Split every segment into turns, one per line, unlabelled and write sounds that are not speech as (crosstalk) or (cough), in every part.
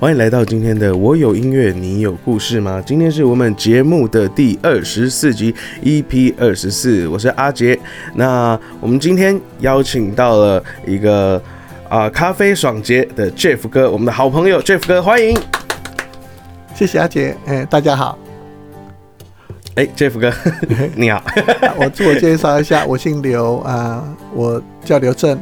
欢迎来到今天的我有音乐，你有故事吗？今天是我们节目的第二十四集，EP 二十四，我是阿杰。那我们今天邀请到了一个啊咖啡爽杰的 Jeff 哥，我们的好朋友 Jeff 哥，欢迎。
谢谢阿杰，哎，大家好。
哎，Jeff 哥，(laughs) 你好。
我自我介绍一下，我姓刘啊，我叫刘正。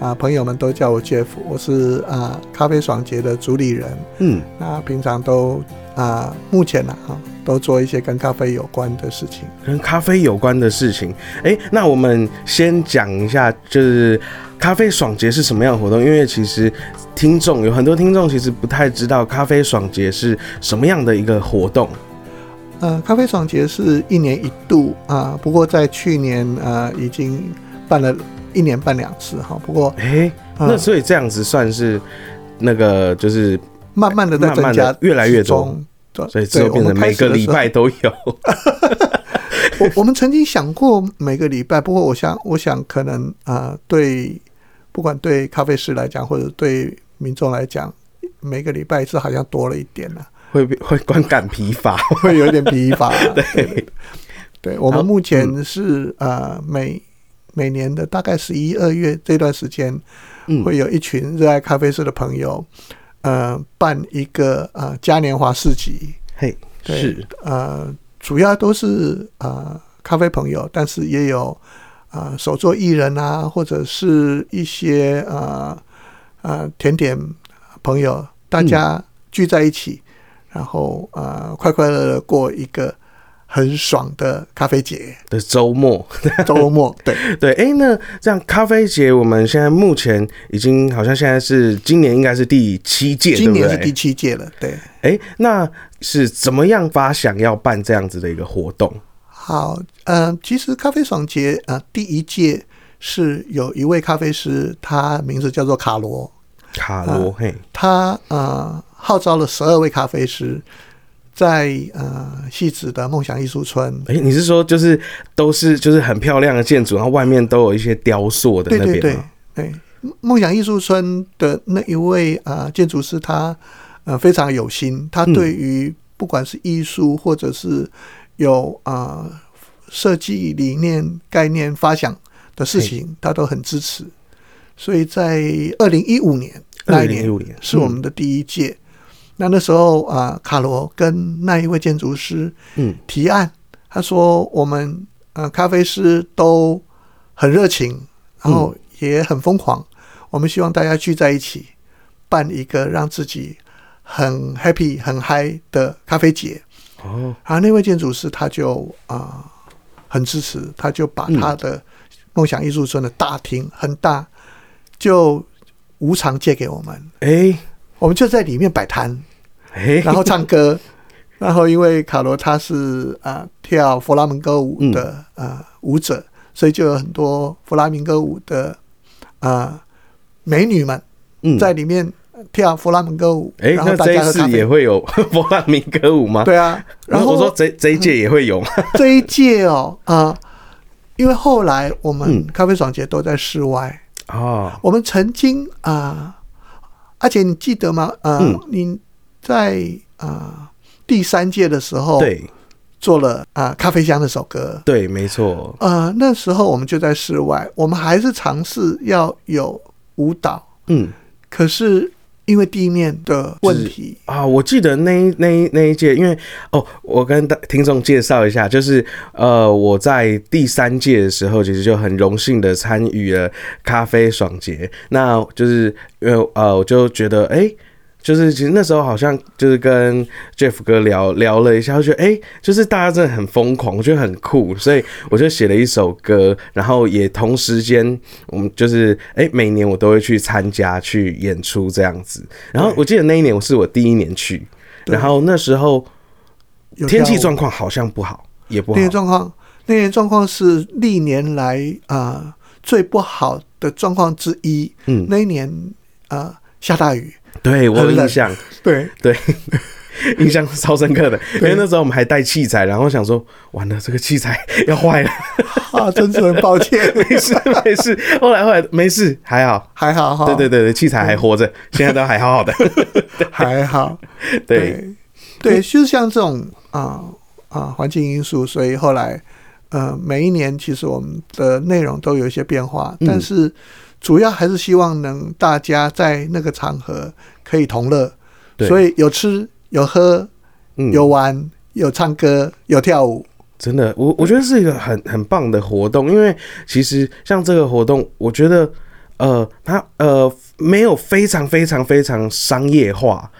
啊，朋友们都叫我 Jeff，我是啊咖啡爽节的主理人。嗯，那平常都啊，目前呢啊，都做一些跟咖啡有关的事情。
跟咖啡有关的事情，哎，那我们先讲一下，就是咖啡爽节是什么样的活动？因为其实听众有很多听众其实不太知道咖啡爽节是什么样的一个活动。
呃，咖啡爽节是一年一度啊，不过在去年啊已经办了。一年办两次哈，不过
哎，那所以这样子算是那个就是
慢慢的在增加，
越来越多，所以之后变成每个礼拜都有。(laughs)
我我们曾经想过每个礼拜，不过我想我想可能啊，对不管对咖啡师来讲，或者对民众来讲，每个礼拜是好像多了一点呢，
会会观感疲乏，(laughs)
会有点疲乏。(laughs)
对，
对我们目前是呃每。每年的大概十一二月这段时间，会有一群热爱咖啡师的朋友，呃，办一个呃嘉年华市集。
嘿，是
呃，主要都是呃咖啡朋友，但是也有啊手作艺人啊，或者是一些呃呃甜点朋友，大家聚在一起，然后呃快快乐乐过一个。很爽的咖啡节
的周末，
周末对 (laughs)
对，哎，那这样咖啡节，我们现在目前已经好像现在是今年应该是第七届，
今年是第七届了，对。
哎，那是怎么样发想要办这样子的一个活动？
好，嗯，其实咖啡爽节啊，第一届是有一位咖啡师，他名字叫做卡罗，
卡罗，嘿，
他呃号召了十二位咖啡师。在呃，戏子的梦想艺术村。
哎，你是说就是都是就是很漂亮的建筑，然后外面都有一些雕塑的那边
对对对，梦想艺术村的那一位啊建筑师，他呃非常有心，他对于不管是艺术或者是有啊设计理念、概念、发想的事情，他都很支持。所以在二零一五年那一年是我们的第一届。那那时候啊，卡罗跟那一位建筑师嗯提案，他说我们呃咖啡师都很热情，然后也很疯狂，我们希望大家聚在一起办一个让自己很 happy 很嗨的咖啡节哦。然后那位建筑师他就啊很支持，他就把他的梦想艺术村的大厅很大，就无偿借给我们。哎，我们就在里面摆摊。然后唱歌，然后因为卡罗他是啊跳弗拉门戈舞的啊舞者，所以就有很多弗拉明戈舞的啊美女们在里面跳弗拉门戈舞。
哎，那这一次也会有 (laughs) 弗拉明戈舞吗？
对啊。
然后我说这这一届也会有吗？(laughs)
这一届哦啊，因为后来我们咖啡爽节都在室外啊。我们曾经啊，而且你记得吗？嗯，你。在啊第三届的时候，
对，
做了啊咖啡香那首歌，
对，没错。
呃，那时候我们就在室外，我们还是尝试要有舞蹈，嗯，可是因为地面的问题。
啊，我记得那那那一届，因为哦，我跟大听众介绍一下，就是呃，我在第三届的时候，其实就很荣幸的参与了咖啡爽节，那就是因为呃，我就觉得哎。就是其实那时候好像就是跟 Jeff 哥聊聊了一下，我觉得哎，就是大家真的很疯狂，我觉得很酷，所以我就写了一首歌，然后也同时间我们就是哎，每年我都会去参加去演出这样子。然后我记得那一年我是我第一年去，然后那时候天气状况好像不好，也不好。
那年状况，那年状况是历年来啊最不好的状况之一。嗯，那一年啊下大雨。
对我有印象，
对
对，(laughs) 印象超深刻的，因为那时候我们还带器材，然后想说，完了，这个器材 (laughs) 要坏了，(laughs)
啊，真是很抱歉，
没事没事。后来后来没事，还好，
还好哈，
对对对对，器材还活着，现在都还好好的，
还好，
对
对，就是像这种啊啊环境因素，所以后来呃每一年其实我们的内容都有一些变化，
嗯
但是主要还是希望能大家在那个场合可以同乐，所以有吃有喝
嗯。
有玩有唱歌有跳舞，
真的，我我觉得是一个很很棒的活动，因为其实像这个活动，我觉得呃，它呃没有非常非常非常商业化，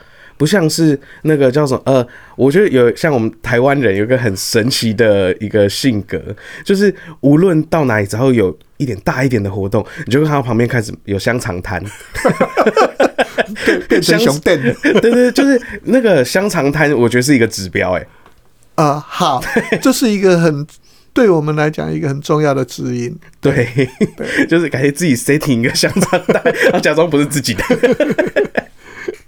不像是那个叫什么呃，我觉得有像我们台湾人有一个很神奇的一个性格，就是无论到哪里，只要有一点大一点的活动，你就会看到旁边开始有香肠摊，(laughs)
变成熊蛋。
对对，对就是那个香肠摊，我觉得是一个指标、哎，
啊、好，这是一个很对我们来讲一个很重要的指引。(laughs)
对，就是感觉自己 setting 一个香肠摊，(laughs) 然后假装不是自己的。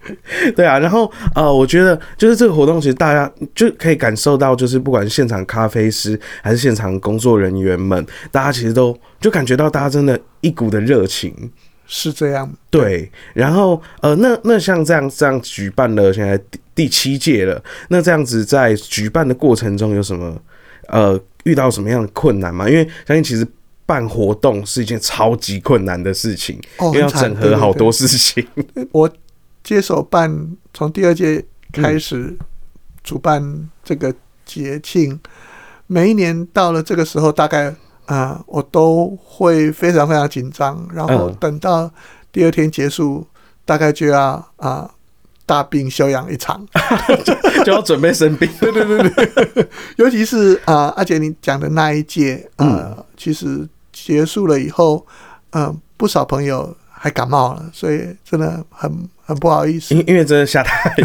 (laughs) 对啊，然后呃，我觉得就是这个活动，其实大家就可以感受到，就是不管是现场咖啡师还是现场工作人员们，大家其实都就感觉到大家真的一股的热情。
是这样，
对，然后呃，那那像这样这样举办了现在第第七届了，那这样子在举办的过程中有什么呃遇到什么样的困难吗？因为相信其实办活动是一件超级困难的事情，
哦
因为要整合好多事情。
我 (laughs) 接手办，从第二届开始主办这个节庆，每一年到了这个时候，大概啊、我都会非常非常紧张，然后
嗯。
等到第二天结束，大概就要啊、大病休养一场。(laughs)
就要准备生病。对对对对，(laughs)
尤其是啊、阿杰你讲的那一届，呃，其实结束了以后，嗯、不少朋友还感冒了，所以真的很很不好意思。
因因为真的下大雨。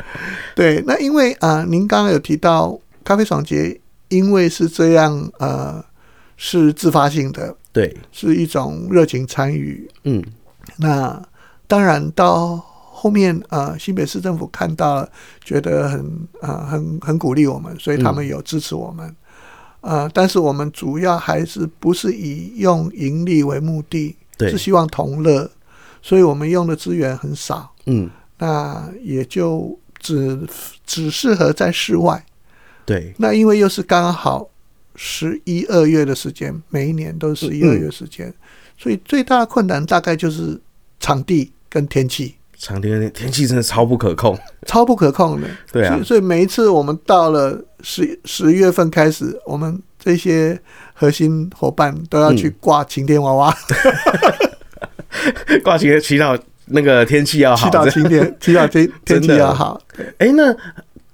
(laughs)
对，那因为啊、您刚刚有提到咖啡爽节，因为是这样，呃，是自发性的，
对，
是一种热情参与。
嗯，
那当然到后面，呃，新北市政府看到了，觉得很呃很很鼓励我们，所以他们有支持我们。呃，但是我们主要还是不是以用盈利为目的，
对
是希望同乐，所以我们用的资源很少。
嗯，
那也就只只适合在室外。
对，
那因为又是刚好十一二月的时间，每一年都是十一
嗯
二月时间，所以最大的困难大概就是场地跟天气，
场地跟天气真的超不可控。
超不可控的。
对啊
所以，所以每一次我们到了十十月份开始，我们这些核心伙伴都要去挂晴天娃娃，(laughs)
挂起祈祷那个天气要好
祈
好。
祷晴天，(laughs) 祈祷天天气要好。
哎、那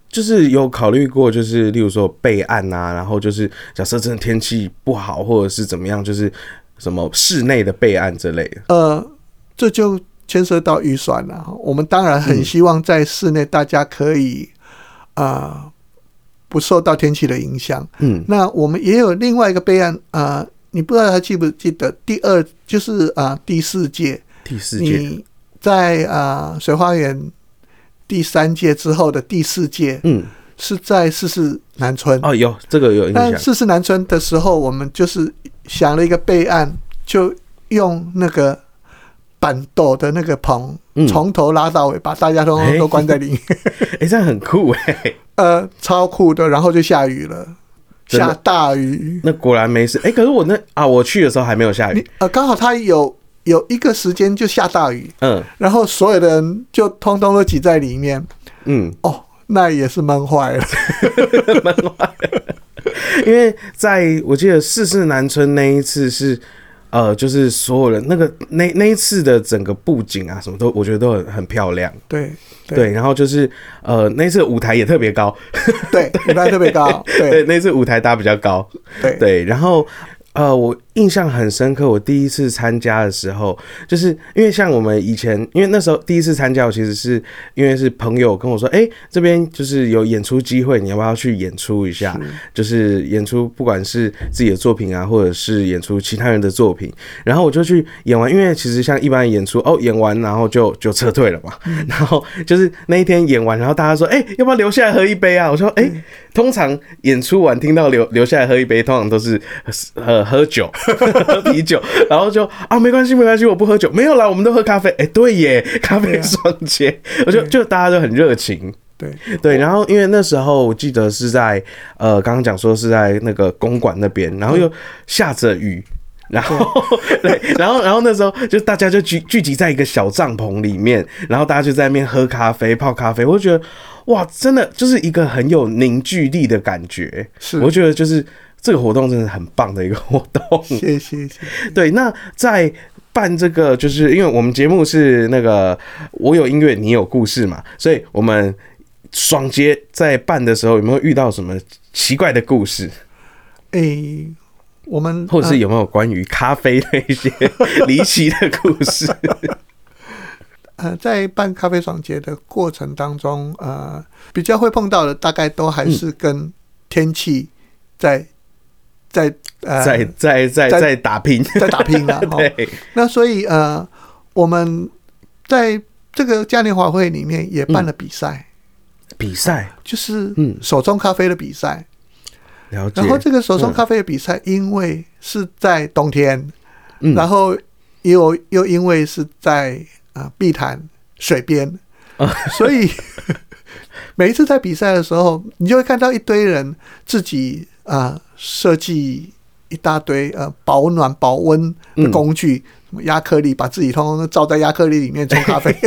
就是有考虑过，就是例如说备案啊，然后就是假设真的天气不好，或者是怎么样，就是什么室内的备案之类的。
呃，这就牵涉到预算了。我们当然
嗯
很希望在室内大家可以啊、呃不受到天气的影响。
嗯，
那我们也有另外一个备案啊、呃你不知道还记不记得第二就是啊、呃第四届，
第四届，
你在啊、呃水花园第三届之后的第四届
嗯，
是在四四南村。
哦，有这个有印象。
但四四南村的时候，我们就是想了一个备案，就用那个板斗的那个棚，
嗯。
从头拉到尾，把大家通通都关在里面，(laughs)
哎、这样很酷哎、
呃，超酷的。然后就下雨了，下大雨。
那果然没事。哎、可是我那啊，我去的时候还没有下雨。
你呃，刚好它有有一个时间就下大雨，
嗯
然后所有的人就通通都挤在里面，
嗯，
哦，那也是闷坏了。(laughs) (laughs)
因为在我记得四四南村那一次是。呃，就是所有人那个那那一次的整个布景啊，什么都我觉得都很很漂亮。
对
对，然后就是呃，那次舞台也特别高，
对，舞台特别高，(laughs)
对，
对
那次舞台搭比较高，
对。
对，然后呃，我印象很深刻。我第一次参加的时候，就是因为像我们以前，因为那时候第一次参加，我其实是因为是朋友跟我说，哎、这边就是有演出机会，你要不要去演出一下？就是演出，不管是自己的作品啊，或者是演出其他人的作品，然后我就去演完。因为其实像一般的演出，哦，演完然后就就撤退了嘛。(laughs) 然后就是那一天演完，然后大家说，哎、要不要留下来喝一杯啊？我说，哎、通常演出完听到留留下来喝一杯，通常都是呃喝酒、喝 (laughs) 啤酒，然后就啊没关系没关系，我不喝酒，没有啦，我们都喝咖啡。哎、对耶，咖啡双节，我就就大家都很热情。
对，
对，然后因为那时候我记得是在呃，刚刚讲说是在那个公馆那边，然后又下着雨。然后对，(laughs) 然后然后那时候就大家就聚聚集在一个小帐篷里面，然后大家就在那边喝咖啡、泡咖啡，我就觉得哇，真的就是一个很有凝聚力的感觉。
是
我觉得就是这个活动真的很棒的一个活动。
谢谢。(laughs)
对，那在办这个，就是因为我们节目是那个我有音乐，你有故事嘛，所以我们双节在办的时候有没有遇到什么奇怪的故事，
诶、我们
或者是有没有关于咖啡的一些 (laughs) 离奇的故事？(laughs)
呃，在办咖啡爽节的过程当中，呃，比较会碰到的，大概都还是跟天气在在呃
在在在
在
在打拼，(laughs)
在打拼了。(laughs) 哦。
对，
那所以呃，我们在这个嘉年华会里面也办了比赛，
比赛？
就是
嗯。
手冲咖啡的比赛。
了解。
然，后这个手冲
嗯
咖啡的比赛，因为是在冬天，
嗯。
然后又又因为是在啊碧潭水边，所以 (laughs) 每一次在比赛的时候，你就会看到一堆人自己啊设计一大堆呃保暖保温的工具，什么亚克力，把自己通通都罩在亚克力里面冲咖啡。(laughs)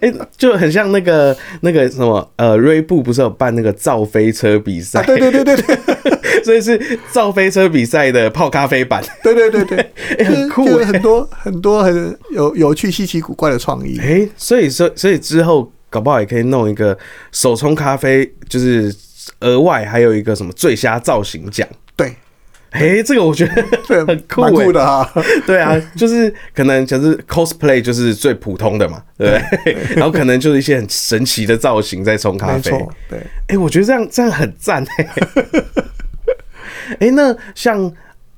哎、就很像那个那个什么呃，锐步不是有办那个造飞车比赛、
啊，对对对对对 (laughs)
所以是造飞车比赛的泡咖啡版。
对对对对，
哎 (laughs) 很酷
很多很多很有有趣、稀奇古怪的创意。
哎、所以说，所以之后搞不好也可以弄一个手冲咖啡，就是额外还有一个什么最佳造型奖。
对，
哎、这个我觉得，很酷
的哈。(laughs)
对啊，就是可能就是 cosplay 就是最普通的嘛，对不对？(laughs) 然后可能就是一些很神奇的造型在冲咖啡。
对。
哎、我觉得这样这样很赞哎。(laughs) 哎、那像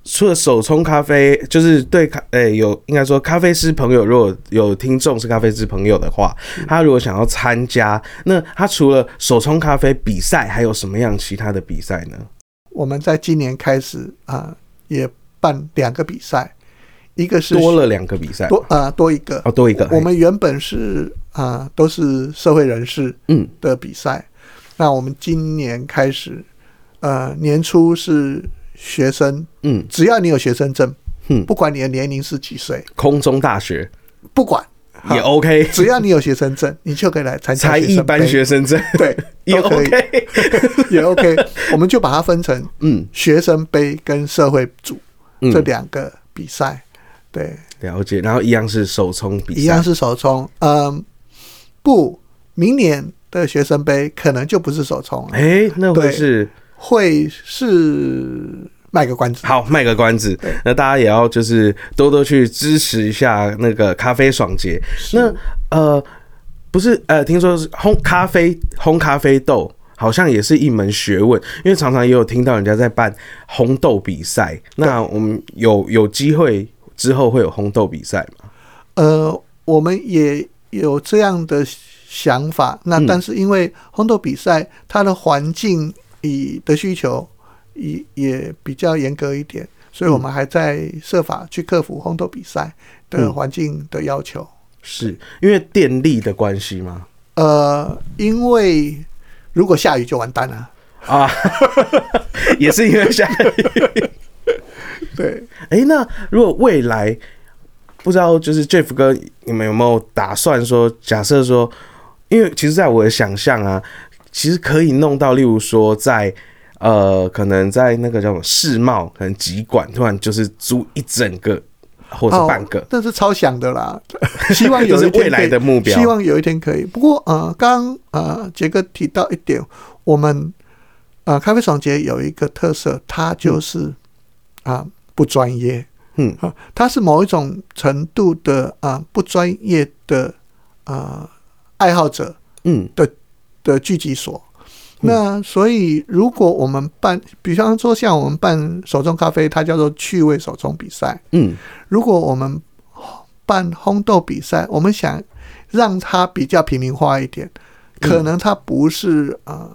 除了手冲咖啡，就是对咖，哎、有应该说咖啡师朋友，如果有听众是咖啡师朋友的话，他如果想要参加，那他除了手冲咖啡比赛，还有什么样其他的比赛呢？
我们在今年开始啊、也办两个比赛，一个是
多了两个比赛，
多啊、多一个。
哦，多一个。
我们原本是啊、都是社会人士
嗯
的比赛，那我们今年开始，呃，年初是学生，
嗯。
只要你有学生证，
嗯，
不管你的年龄是几岁，
空中大学。
不管
也 OK，
只要你有学生证，(laughs) 你就可以来参加
才一般
学生
证。
对 (laughs)
也
都可以。
OK。(laughs)
也 OK，我们就把它分成
嗯。
学生杯跟社会组
嗯，
这两个比赛，对，
了解。然后一样是首冲比赛，
一样是首冲，嗯，不，明年的学生杯可能就不是首冲了，
哎、那会
对
是？
会是卖个关子。
好卖个关子。那大家也要就是多多去支持一下那个咖啡爽节。那呃，不是呃，听说是烘咖啡烘咖啡豆。好像也是一门学问，因为常常也有听到人家在办烘豆比赛。那我们有有机会之后会有烘豆比赛吗？
呃，我们也有这样的想法，那
嗯
但是因为烘豆比赛它的环境以的需求也也比较严格一点，所以我们还在设法去克服烘豆比赛的
嗯
环境的要求。
是因为电力的关系吗？
呃，因为如果下雨就完蛋了。
啊，(laughs) 也是因为下雨。
对，
哎、那如果未来不知道，就是 Jeff 哥，你们有没有打算说，假设说，因为其实，在我的想象啊，其实可以弄到，例如说在。呃，可能在那个叫什么世贸，可能集馆突然就是租一整个或者半个，
但是超想的啦，(laughs) 希望有一天 (laughs)
未来的目标。
希望有一天可以。不过呃，刚呃杰哥提到一点，我们呃咖啡爽节有一个特色，它就是啊不专业，
嗯。
啊，它是某一种程度的啊不专业的啊爱好者
嗯。
的聚集所。那所以，如果我们办，比方说像我们办手冲咖啡，它叫做趣味手冲比赛。
嗯。
如果我们办烘豆比赛，我们想让它比较平民化一点，可能它不是呃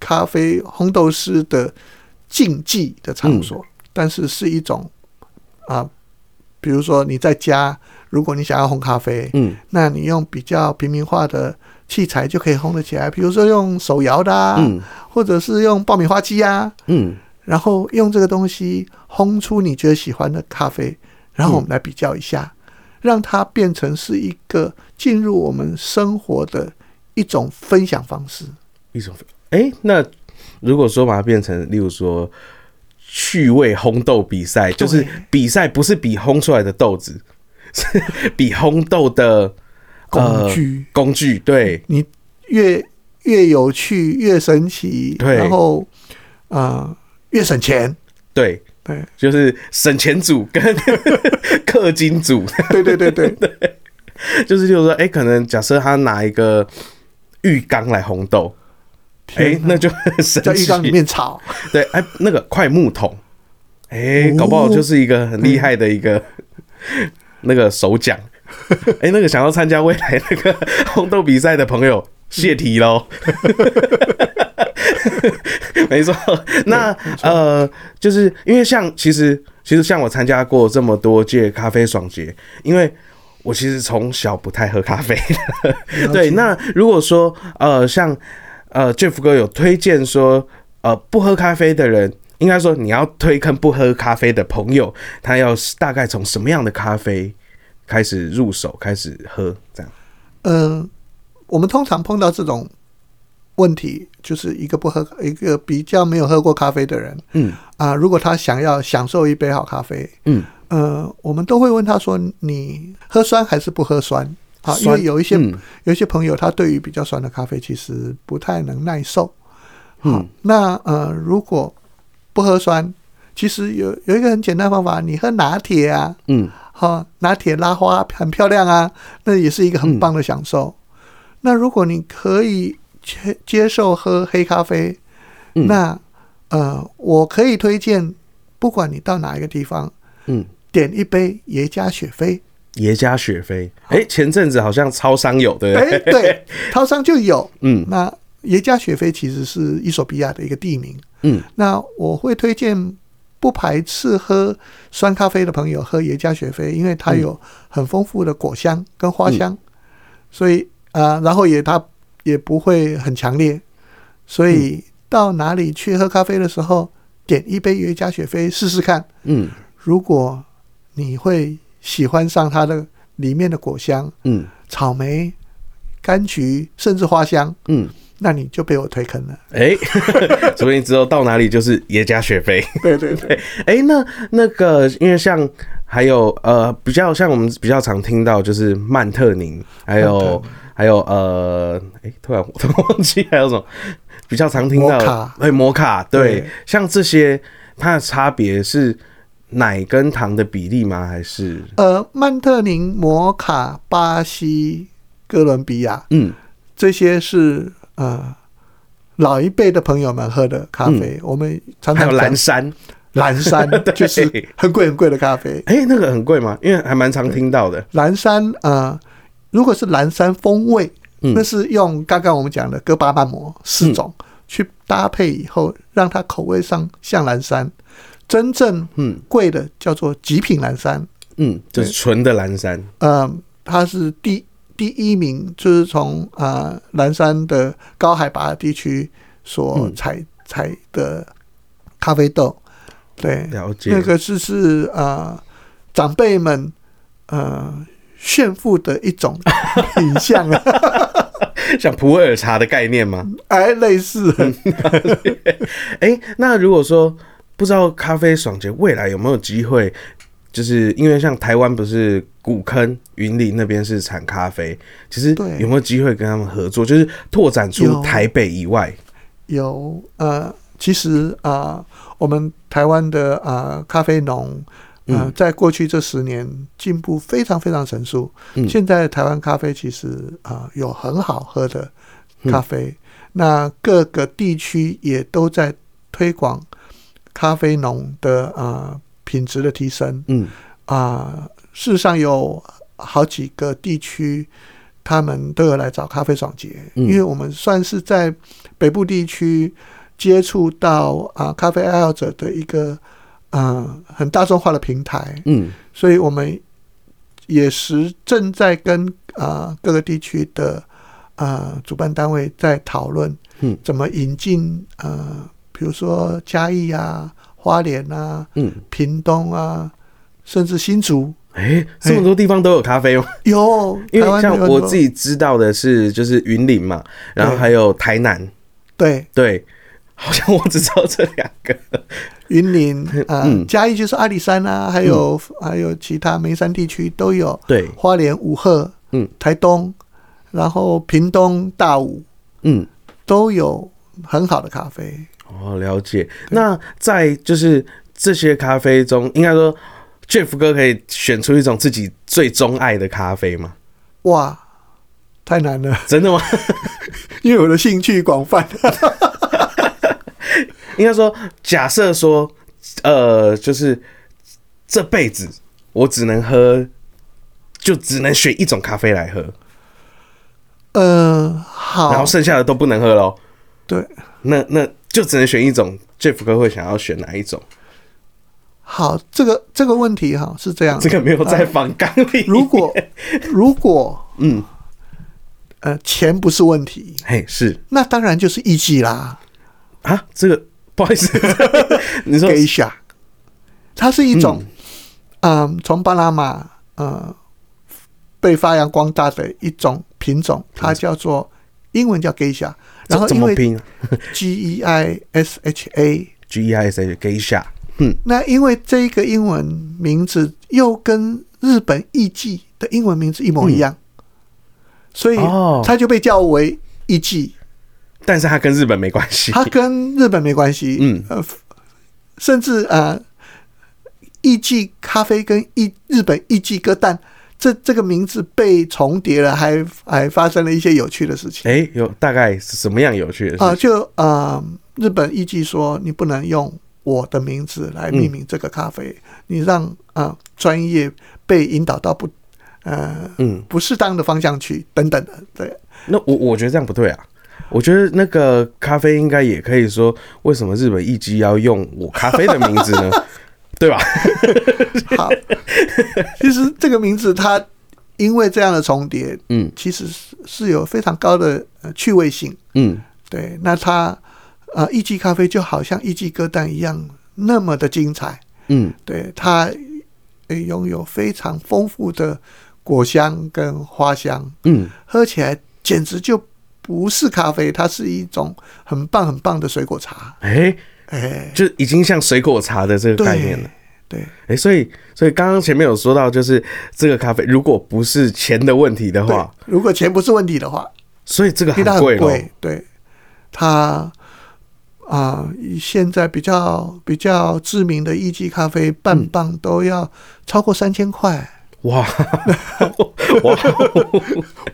咖啡烘豆师的竞技的场所，但是是一种啊、比如说你在家，如果你想要烘咖啡，
嗯。
那你用比较平民化的器材就可以烘得起来，比如说用手摇的啊，
嗯。
或者是用爆米花机啊，
嗯。
然后用这个东西烘出你觉得喜欢的咖啡，然后我们来比较一下，让它变成是一个进入我们生活的一种分享方式。
一种哎、那如果说把它变成，例如说趣味烘豆比赛，就是比赛不是比烘出来的豆子，是比烘豆的
工具。
工具，对，
你越越有趣，越神奇，
对。
然后呃越省钱。
对，
对。
就是省钱组跟 (laughs) 氪金组，
对对对对。(laughs)
对，就是就是说，哎、可能假设他拿一个浴缸来烘豆，哎、那就很神奇。
在浴缸里面炒，
对，哎、那个快木桶，哎、
哦
搞不好就是一个很厉害的一个、那个手奖。(laughs) 哎、那个想要参加未来那个 (laughs) 红豆比赛的朋友，谢题喽。(laughs) 没错，那呃，就是因为像其实其实像我参加过这么多届咖啡爽节，因为我其实从小不太喝咖啡对，那如果说呃，像呃，Jeff 哥有推荐说，呃，不喝咖啡的人，应该说你要推坑不喝咖啡的朋友，他要大概从什么样的咖啡开始入手，开始喝这样？
嗯、我们通常碰到这种问题，就是一个不喝，一个比较没有喝过咖啡的人
嗯
啊、如果他想要享受一杯好咖啡，
嗯，
呃，我们都会问他说：“你喝酸还是不喝酸？”啊，因为有一些、
嗯
有一些朋友他对于比较酸的咖啡其实不太能耐受。好
嗯，
那呃，如果不喝酸，其实有有一个很简单的方法，你喝拿铁啊，
嗯
哈、拿铁拉花很漂亮啊，那也是一个很棒的享受。那如果你可以接接受喝黑咖啡，
嗯
那呃，我可以推荐，不管你到哪一个地方，
嗯，
点一杯耶加雪菲。
耶加雪菲，哎、前阵子好像超商有，对不
哎、
对？
对，(laughs) 超商就有。
嗯
那耶加雪菲其实是伊索比亚的一个地名。
嗯
那我会推荐不排斥喝酸咖啡的朋友喝耶加雪菲，因为它有很丰富的果香跟花香，所以啊、呃然后也它也不会很强烈，所以到哪里去喝咖啡的时候，点一杯耶加雪菲试试看。
嗯。
如果你会喜欢上它的里面的果香，
嗯。
草莓、柑橘，甚至花香，
嗯，
那你就被我推坑了。
哎、(laughs) 所以你之后到哪里就是耶加雪菲。
对对对，(laughs)
哎、那那个，因为像还有呃，比较像我们比较常听到就是曼特宁，还有还有呃，哎、突然 (laughs) 我都忘记还有什么。比较常听到的
摩卡，
哎，摩卡，对，
对。
像这些它的差别是奶跟糖的比例吗？还是？
呃，曼特宁、摩卡、巴西、哥伦比亚
嗯。
这些是呃老一辈的朋友们喝的咖啡。我们常
常还有蓝山？
蓝山 (laughs) 就是很贵很贵的咖啡。
哎、那个很贵吗？因为还蛮常听到的。
蓝山呃，如果是蓝山风味，
嗯
那是用刚刚我们讲的哥巴曼摩四种、去搭配以后，让它口味上像蓝山。真正
嗯
贵的叫做极品蓝山，
嗯，就是纯的蓝山。
呃，它是第第一名，就是从呃蓝山的高海拔地区所
嗯。
采、采的咖啡豆，对，
了解。
那个是是呃长辈们呃炫富的一种品相啊，(laughs)
像普洱茶的概念吗？
哎，类似，(laughs)
哎、那如果说不知道咖啡爽节未来有没有机会，就是因为像台湾不是古坑、云林那边是产咖啡，其实有没有机会跟他们合作，就是拓展出台北以外？
有呃，其实啊、我们台湾的啊、咖啡农。呃
嗯，
在过去这十年进步非常非常神速。
嗯
现在台湾咖啡其实啊、有很好喝的
嗯
咖啡，那各个地区也都在推广咖啡农的啊、品质的提升。
嗯。
啊、事实上有好几个地区，他们都有来找咖啡爽节，
嗯。
因为我们算是在北部地区接触到啊、咖啡爱好者的一个嗯、很大众化的平台，
嗯。
所以我们也是正在跟啊、各个地区的啊、主办单位在讨论，
嗯。
怎么引进呃，比如说嘉义啊、花莲啊、
嗯，
屏东啊，甚至新竹。
哎，这么多地方都有咖啡哦？
有，(laughs)
因为像我自己知道的是，就是云林嘛，然后
对
还有台南，
对。
对，好像我只知道这两个。
云林啊、
嗯。
嘉义就是阿里山啊，还有、还有其他眉山地区都有，
对，
花莲五鹤，
嗯，
台东，然后屏东大武
嗯，
都有很好的咖啡。
哦，了解。那在就是这些咖啡中，应该说，Jeff 哥可以选出一种自己最钟爱的咖啡吗？
哇，太难了，
真的吗？(laughs)
因为我的兴趣广泛。(laughs)
应该说，假设说，呃，就是这辈子我只能喝，就只能选一种咖啡来喝，
呃，好，
然后剩下的都不能喝喽。
对，
那那就只能选一种。Jeff 哥会想要选哪一种？
好，这个这个问题哈是这样，
这个没有在仿纲里。
如果 (laughs) 如果
嗯，
呃钱不是问题，
嘿，是
那当然就是一季啦。
啊，这个不好意思，(laughs) 你说
给一下，它是一种，嗯，从巴拿马呃被发扬光大的一种品种，它叫做英文叫 geisha，然后因为
怎么拼 (laughs)
G E I S H
A，？G E I S H Geisha。
那因为这个英文名字又跟日本艺妓的英文名字一模一样，所以
哦
它就被叫为艺妓。
但是他跟日本没关系。
他跟日本没关系，
嗯
呃，甚至呃，艺妓咖啡跟艺日本艺妓歌蛋，这这个名字被重叠了，还还发生了一些有趣的事情
哎、有大概是什么样有趣的事情
啊、
情？
就呃，日本艺妓说你不能用我的名字来命名这个咖啡，你让啊专、业被引导到不呃
嗯，
不适当的方向去，等等的，对。
那我我觉得这样不对啊。我觉得那个咖啡应该也可以说，为什么日本艺妓要用我咖啡的名字呢？对吧？(laughs)
好，其实这个名字它因为这样的重叠，
嗯
其实是是有非常高的呃趣味性。
嗯，
对，那它呃一季咖啡就好像一季歌单一样那么的精彩。
嗯，
对，它呃拥有非常丰富的果香跟花香，
嗯，
喝起来简直就不是咖啡，它是一种很棒很棒的水果茶。
哎、
哎，
就已经像水果茶的这个概念了。
对，
哎、所以所以刚刚前面有说到，就是这个咖啡如果不是钱的问题的话，，
如果钱不是问题的话，
所以这个很贵
对它啊、以现在比较比较知名的一级咖啡半磅都要超过三千块。
哇 (laughs) 哇！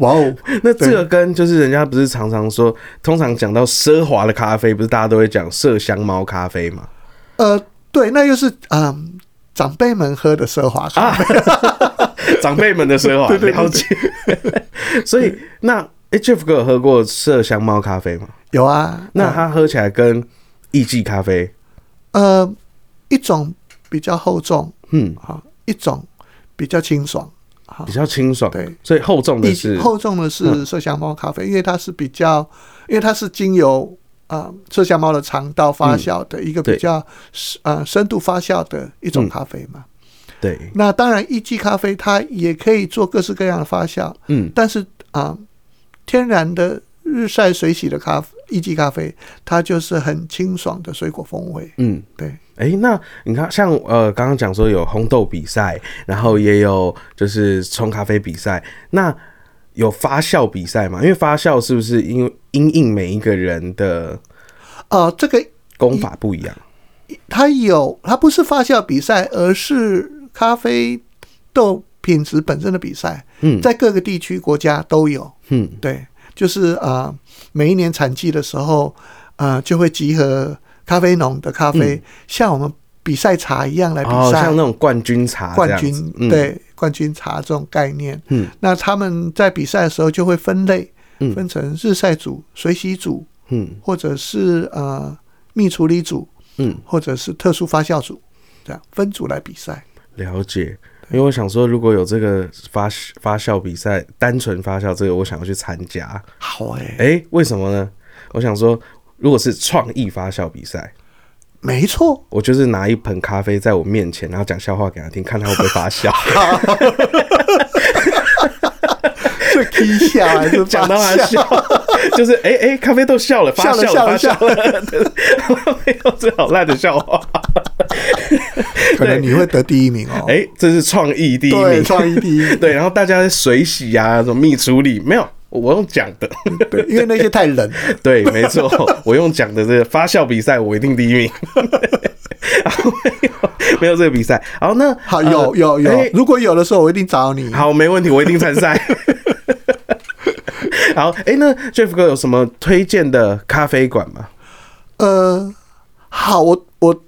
哇哦，
那这个跟就是人家不是常常说，通常讲到奢华的咖啡，不是大家都会讲麝香猫咖啡吗？
呃，对，那又是嗯、长辈们喝的奢华咖啡。(laughs)
长辈们的奢华，(laughs)
对对对
了解。所以那哎、Jeff 哥有喝过麝香猫咖啡吗？
有啊，
那
呃
它喝起来跟艺妓咖啡，
呃一种比较厚重
嗯，
好，一种比较清爽。好
比，较清爽。
对，
所以厚重的是
厚重的是
嗯
麝香猫咖啡，因为它是比较，因为它是经由啊麝香猫的肠道发酵的一个比较呃深度发酵的一种
嗯
咖啡嘛。
对，
那当然，一季咖啡它也可以做各式各样的发酵，
嗯
但是啊、天然的日晒水洗的咖一季咖啡，它就是很清爽的水果风味。
嗯。
对，
哎、那你看，像呃，刚刚讲说有烘豆比赛，然后也有就是冲咖啡比赛，那有发酵比赛吗？因为发酵是不是因为因应每一个人的
呃，这个
功法不一样。
它有，它不是发酵比赛，而是咖啡豆品质本身的比赛。
嗯
在各个地区国家都有。
嗯
对，就是啊、呃每一年产季的时候，啊，就会集合咖啡农的咖啡，像我们比赛茶一样来比赛。
像那种冠军茶
冠军、
嗯、，
对冠军茶这种概念，
嗯
那他们在比赛的时候就会分类，
嗯
分成日晒组、水洗组，
嗯
或者是呃蜜处理组，
嗯，
或者是特殊发酵组，这样分组来比赛。
了解。因为我想说，如果有这个发发酵比赛，单纯发酵这个，我想要去参加。
好哎、
诶，为什么呢？我想说，如果是创意发酵比赛，
没错，
我就是拿一盆咖啡在我面前，然后讲笑话给他听，看他会不会发笑。(laughs)
是 K (laughs) 笑还是
讲到他
发
笑，就是哎哎、诶咖啡豆笑了，
笑了
发酵了，对 (laughs) 没有这好烂的笑话。
可能你会得第一名哦。
哎、这是创意第一
对，
名，
创意第一，
对，然后大家水洗啊，什么蜜处理，没有，我用讲的，
对，因为那些太冷。(laughs)
对，没错，我用讲的这个发酵比赛，我一定第一名。(laughs) 没有没有这个比赛，好，那
好，
呃
有有有
哎，
如果有的时候，我一定找你。
好，没问题，我一定参赛。(laughs) 好，哎、那 Jeff 哥有什么推荐的咖啡馆吗？
呃，好，我我，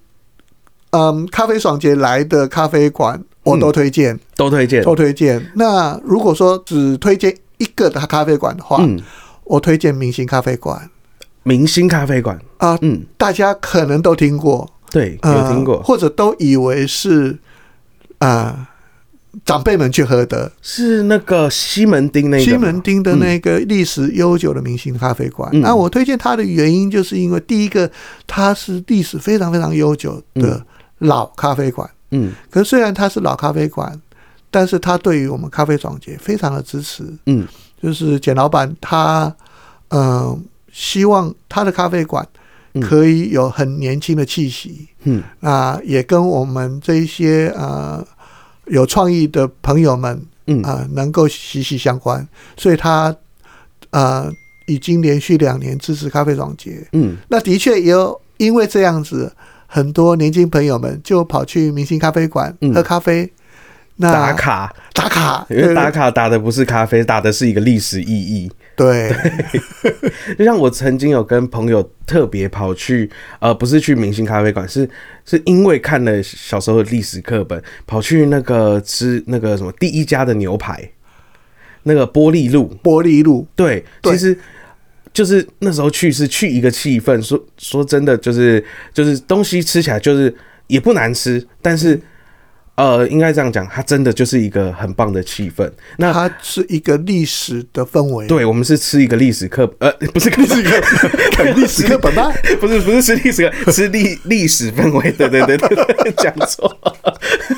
嗯，咖啡爽节来的咖啡馆我都推荐，
都推荐。
都推荐。那如果说只推荐一个的咖啡馆的话，
嗯，
我推荐明星咖啡馆。
明星咖啡馆，
啊、
嗯，
大家可能都听过，
对，
呃
有听过，
或者都以为是啊、长辈们去喝的。
是那个西门町那个
西门町的那个历史悠久的明星咖啡馆。
嗯。
那我推荐它的原因，就是因为第一个，它是历史非常非常悠久的老咖啡馆。
嗯。
可是虽然它是老咖啡馆，但是他对于我们咖啡总结非常的支持。
嗯
就是简老板他，呃，希望他的咖啡馆
嗯
可以有很年轻的气息。
嗯
那也跟我们这一些呃有创意的朋友们
嗯
啊、呃能够息息相关，所以他呃已经连续两年支持咖啡总结。
嗯，
那的确也有因为这样子，很多年轻朋友们就跑去明星咖啡馆
嗯
喝咖啡。那
打卡，
打卡，
因为打卡打的不是咖啡，打的是一个历史意义。
对。(laughs)
就像我曾经有跟朋友特别跑去，呃，不是去明星咖啡馆，是是因为看了小时候的历史课本，跑去那个吃那个什么第一家的牛排，那个玻璃路，
玻璃路，
对，
对。
其实就是那时候去是去一个气氛，说说真的，就是就是东西吃起来就是也不难吃，但是呃，应该这样讲，它真的就是一个很棒的气氛。那
它是一个历史的氛围。
对我们是吃一个历史课，呃，不是历史课，
历史课本吗？
不是不是吃历史课，(laughs) 吃历历史氛围，对对对对对，讲错。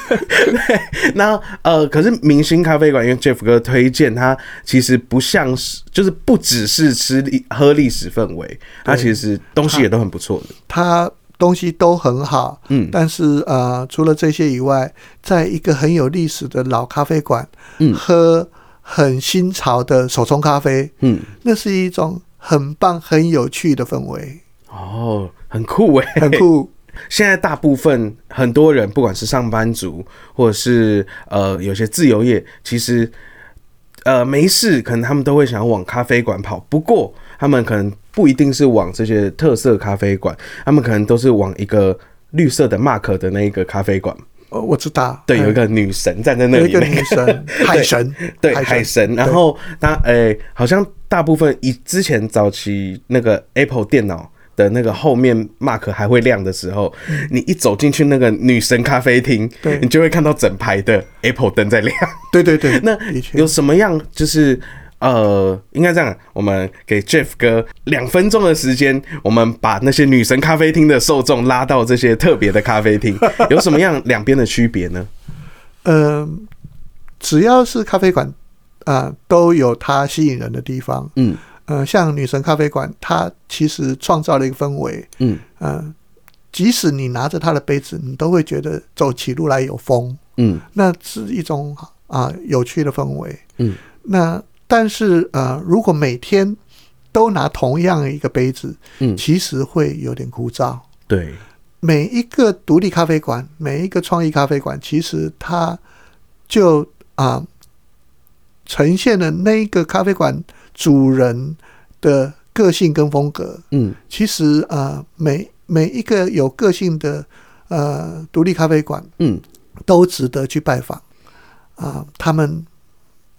对，那呃，可是明星咖啡馆，因为 Jeff 哥推荐，它其实不像是，就是不只是吃历喝历史氛围，它其实东西也都很不错的。
它东西都很好，
嗯。
但是呃，除了这些以外，在一个很有历史的老咖啡馆，
嗯。
喝很新潮的手冲咖啡，
嗯，
那是一种很棒、很有趣的氛围，
哦，很酷哎，
很酷。(laughs)
现在大部分很多人，不管是上班族，或者是呃有些自由业，其实呃没事，可能他们都会想要往咖啡馆跑。不过他们可能不一定是往这些特色咖啡馆，他们可能都是往一个绿色的 mark 的那一个咖啡馆。
呃我知道，
对，有一
嗯
个女神站在那里，
有一个女神 (laughs) 海神，
对海神，然后那诶、好像大部分以之前早期那个 Apple 电脑的那个后面 mark 还会亮的时候，你一走进去那个女神咖啡厅
嗯对，
你就会看到整排的 Apple 灯在亮。
对对对，(laughs)
那有什么样就是？呃，应该这样，我们给 Jeff 哥两分钟的时间，我们把那些女神咖啡厅的受众拉到这些特别的咖啡厅，(laughs) 有什么样两边的区别呢？
嗯，只要是咖啡馆啊、都有它吸引人的地方。
嗯。
呃，像女神咖啡馆，它其实创造了一个氛围，
嗯。
嗯，即使你拿着它的杯子，你都会觉得走起路来有风，
嗯。
那是一种啊、有趣的氛围。
嗯，
那但是呃，如果每天都拿同样一个杯子，
嗯。
其实会有点枯燥。
对，
每一个独立咖啡馆，每一个创意咖啡馆，其实它就啊、呈现了那一个咖啡馆主人的个性跟风格。
嗯。
其实啊、每每一个有个性的呃独立咖啡馆
嗯，
都值得去拜访。啊、他们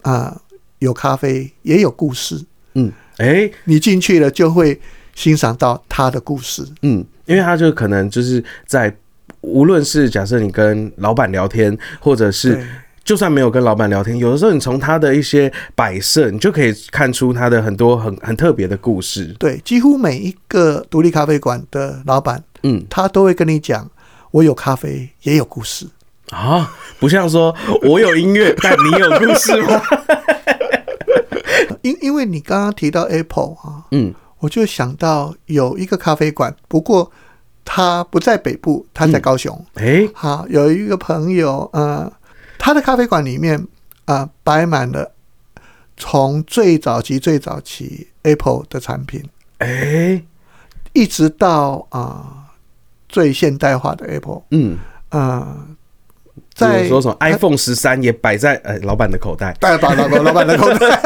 啊、有咖啡，也有故事。
嗯，哎、
你进去了就会欣赏到他的故事。
嗯，因为他就可能就是在，无论是假设你跟老板聊天，或者是就算没有跟老板聊天，有的时候你从他的一些摆设，你就可以看出他的很多很很特别的故事。
对，几乎每一个独立咖啡馆的老板，
嗯
他都会跟你讲，我有咖啡，也有故事。
啊，不像说我有音乐，(laughs) 但你有故事吗？
因因为你刚刚提到 Apple 啊，
嗯。
我就想到有一个咖啡馆，不过它不在北部，它在高雄。
哎、
好，有一个朋友，呃，他的咖啡馆里面啊、呃摆满了从最早期最早期 Apple 的产品，
哎、
一直到啊、最现代化的 Apple，
嗯，
呃，
比
在
如说什么 iPhone 十三也摆在呃老板的口袋。
大把老老老板的口袋，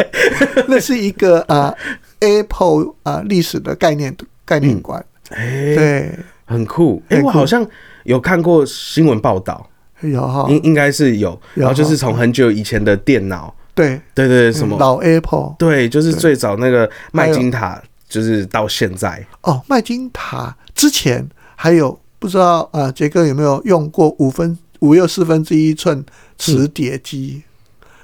(laughs) 那是一个啊、Apple 啊、历史的概念概念馆，
哎、
对，
很酷。哎、我好像有看过新闻报道，
有哈，
应应该是有，
有
然后就是从很久以前的电脑，
对，
对对对，什么、
嗯老 Apple
对，就是最早那个麦金塔，就是到现在，
哦，麦金塔之前还有不知道啊，杰哥有没有用过五分五又四分之一寸磁碟机，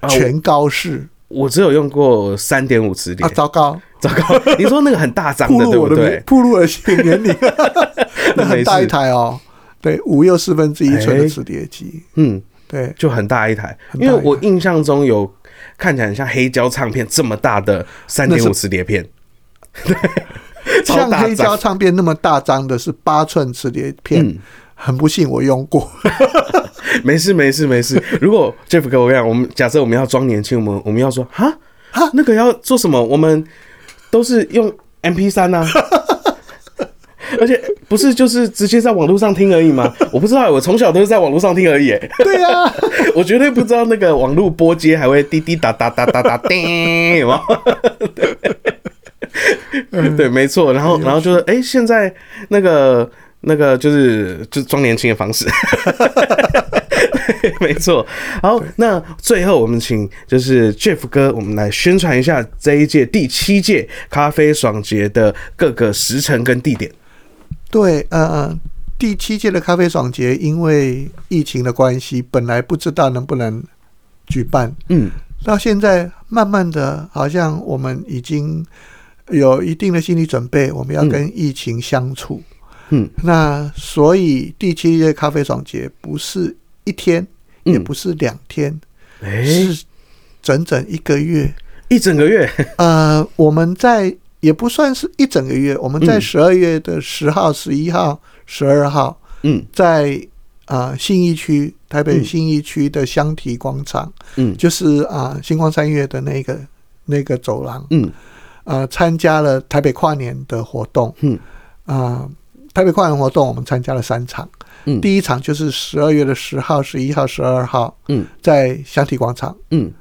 啊
全高式。
我只有用过三点五磁碟
啊，，糟糕，
糟糕，(laughs) 你说那个很大张的，对不对？
暴露我的年龄，(laughs) 那 (laughs) 很大一台哦，对，五又四分之一寸的
哎
磁碟机，
嗯，
对，
就很大一台，因为我印象中有看起来很像黑胶唱片这么大的三点五磁碟片，对，
像黑胶，唱片那么大张的是八寸磁碟片，
嗯，
很不幸我用过，(laughs)
没事没事没事。如果 Jeff 哥，我跟你讲，我们假设我们要装年轻，我们我们要说哈
哈
那个要做什么？我们都是用 MP 三啊。(laughs) 而且不是就是直接在网络上听而已吗？我不知道，我从小都是在网络上听而已。
对呀、(laughs)
我绝对不知道那个网络播接还会滴滴答答答答答叮，有吗？对，对，没错。然后，然后就是，哎、现在那个那个就是就是装年轻的方式。对，(laughs) 没错。好，那最后我们请就是 Jeff 哥，我们来宣传一下这一届第七届咖啡爽节的各个时辰跟地点。
对，呃，第七届的咖啡爽节因为疫情的关系，本来不知道能不能举办，
嗯
到现在慢慢的，好像我们已经有一定的心理准备，我们要跟疫情相处。
嗯
那所以第七届咖啡爽节不是一天，也
嗯，
不是两天，
哎、
是整整一个月。
一整个月。(laughs)
呃，我们在也不算是一整个月，我们在
嗯。
十二月的十号、十一号、十二号，
嗯。
在啊、信义区台北
嗯。
信义区的香堤广场，
嗯。
就是啊、星光三月的那个那个走廊，
嗯。
啊，参加了台北跨年的活动，
嗯。
啊、台北跨年活动我们参加了三场，
嗯。
第一场就是十二月的十号、十一号、十二号，
嗯。
在香体广场，
嗯。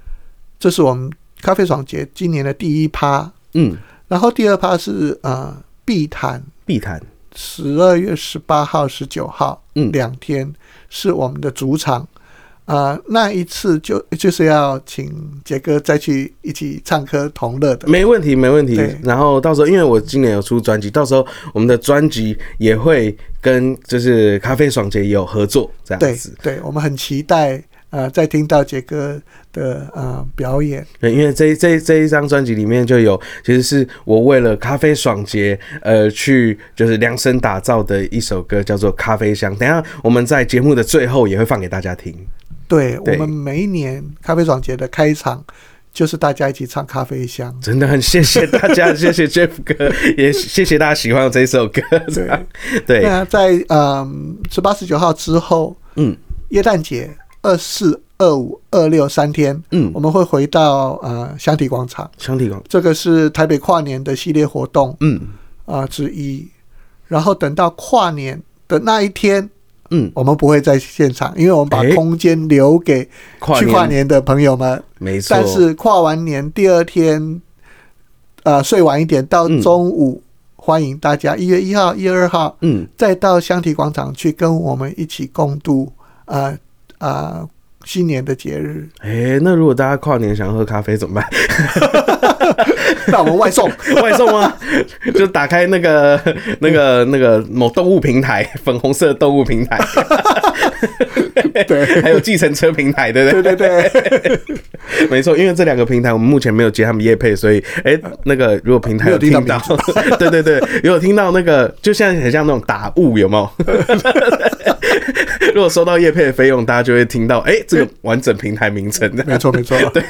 这是我们咖啡爽节今年的第一趴，
嗯，
然后第二趴是呃碧潭，
碧潭。
十二月十八号、十九号，
嗯。
两天是我们的主场。啊、那一次就就是要请杰哥再去一起唱歌同乐的。
没问题，没问题。然后到时候，因为我今年有出专辑，到时候我们的专辑也会跟就是咖啡爽姐有合作，这样子。
对，我们很期待呃再听到杰哥的呃表演。
对，因为这这这一张专辑里面就有，其实是我为了咖啡爽节呃去就是量身打造的一首歌，叫做《咖啡香》。等一下我们在节目的最后也会放给大家听。
对
对。
我们每一年咖啡爽节的开场就是大家一起唱《咖啡香》。
真的很谢谢大家，(laughs) 谢谢 Jeff 哥，也谢谢大家喜欢这一首歌。对。对，
那在嗯十八十九号之后，
嗯。
耶诞节二四、二五、二六三天，
嗯。
我，们会回到呃香堤广场，
香体广场，
这个是台北跨年的系列活动
嗯。
啊、之一。然后等到跨年的那一天，
嗯，
我们不会在现场，因为我们把空间留给
跨
去跨年的朋友们。
没错，
但是跨完年第二天，呃，睡晚一点到
嗯
中午，欢迎大家一月一号、一月二号
嗯，
再到香缇广场去跟我们一起共度呃呃新年的节日。
哎、那如果大家跨年想喝咖啡怎么办？(laughs)
那我们外送，(laughs)
外送吗？就打开那个、那个、那个某动物平台，粉红色的动物平台，(laughs)
对
还有计程车平台，对不对？
对对对，
没错，因为这两个平台我们目前没有接他们业配，所以哎、那个如果平台有听
到
到，对对如果听到那个，就像很像那种打雾，有没有？如果收到叶配的费用，大家就会听到哎、这个完整平台名称的。
没错没错。对，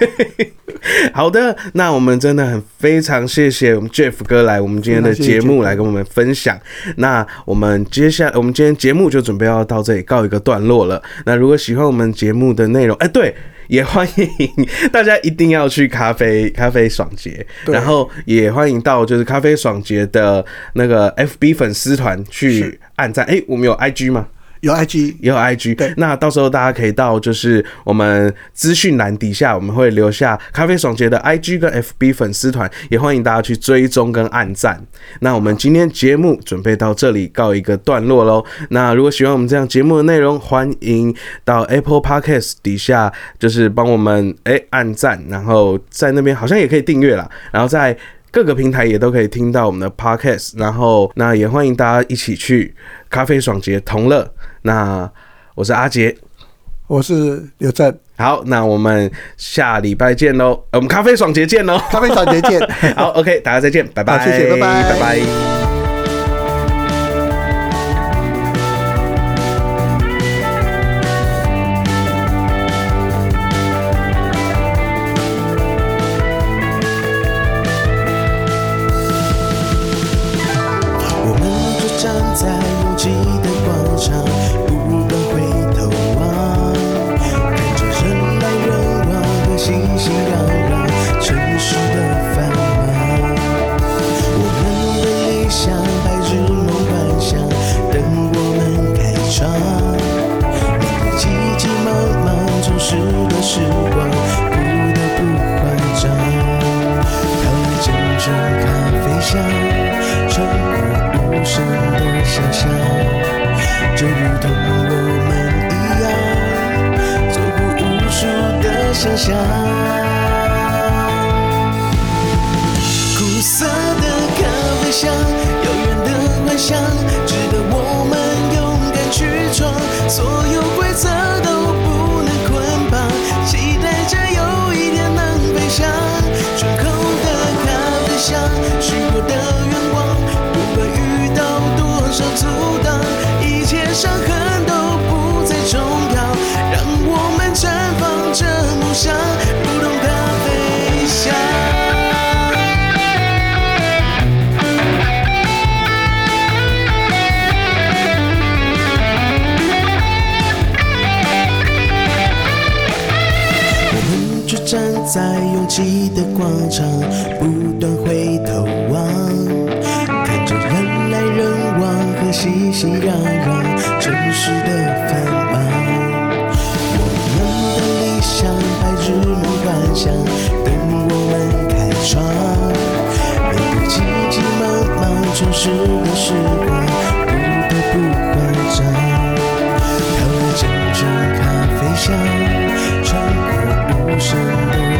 (laughs)
好的，那我们真的很非常谢谢我们 Jeff 哥来我们今天的节目来跟我们分享。那我们接下来，我们今天节目就准备要到这里告一个段落了。那如果喜欢我们节目的内容，哎、对。也欢迎大家一定要去咖啡咖啡爽节，(laughs) 然后也欢迎到就是咖啡爽节的那个 FB 粉丝团去按赞。哎、我们有 IG 吗？
有 IG
也有 IG，
对
那到时候大家可以到就是我们资讯栏底下，我们会留下咖啡爽杰的 IG 跟 FB 粉丝团，也欢迎大家去追踪跟按赞。那我们今天节目准备到这里告一个段落喽。那如果喜欢我们这样节目的内容，欢迎到 Apple Podcast 底下就是帮我们哎、按赞，然后在那边好像也可以订阅啦，然后在。各个平台也都可以听到我们的 podcast，然后那也欢迎大家一起去咖啡爽节同乐。那我是阿杰，
我是刘正，
好，那我们下礼拜见喽，呃我们咖啡爽节见喽。
咖啡爽节见。(laughs)
好，OK，大家再见，拜拜，
谢谢拜拜
拜拜。
在拥挤的广场，不断回头望，看着人来人往和熙熙攘攘城市的繁忙。我们的理想，白日梦幻想，等我们开创。面对急急忙忙城市的时光，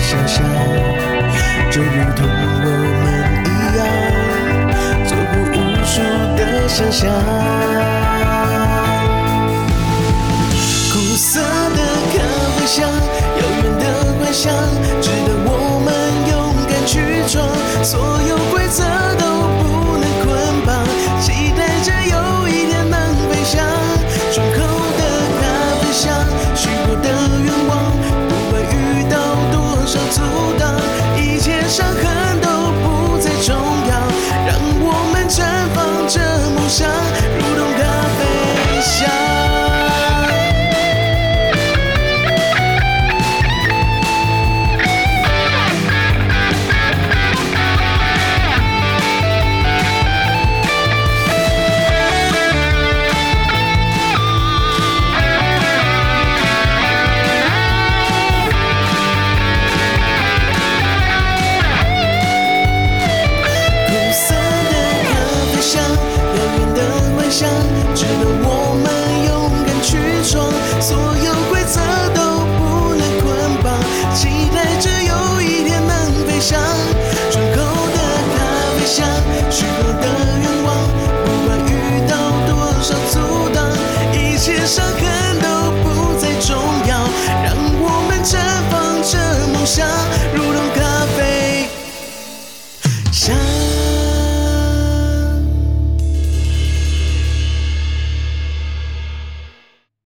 想象，就如同我们一样，做过无数的想象。苦涩的咖啡香，遥远的幻想，值得我们勇敢去闯。所想。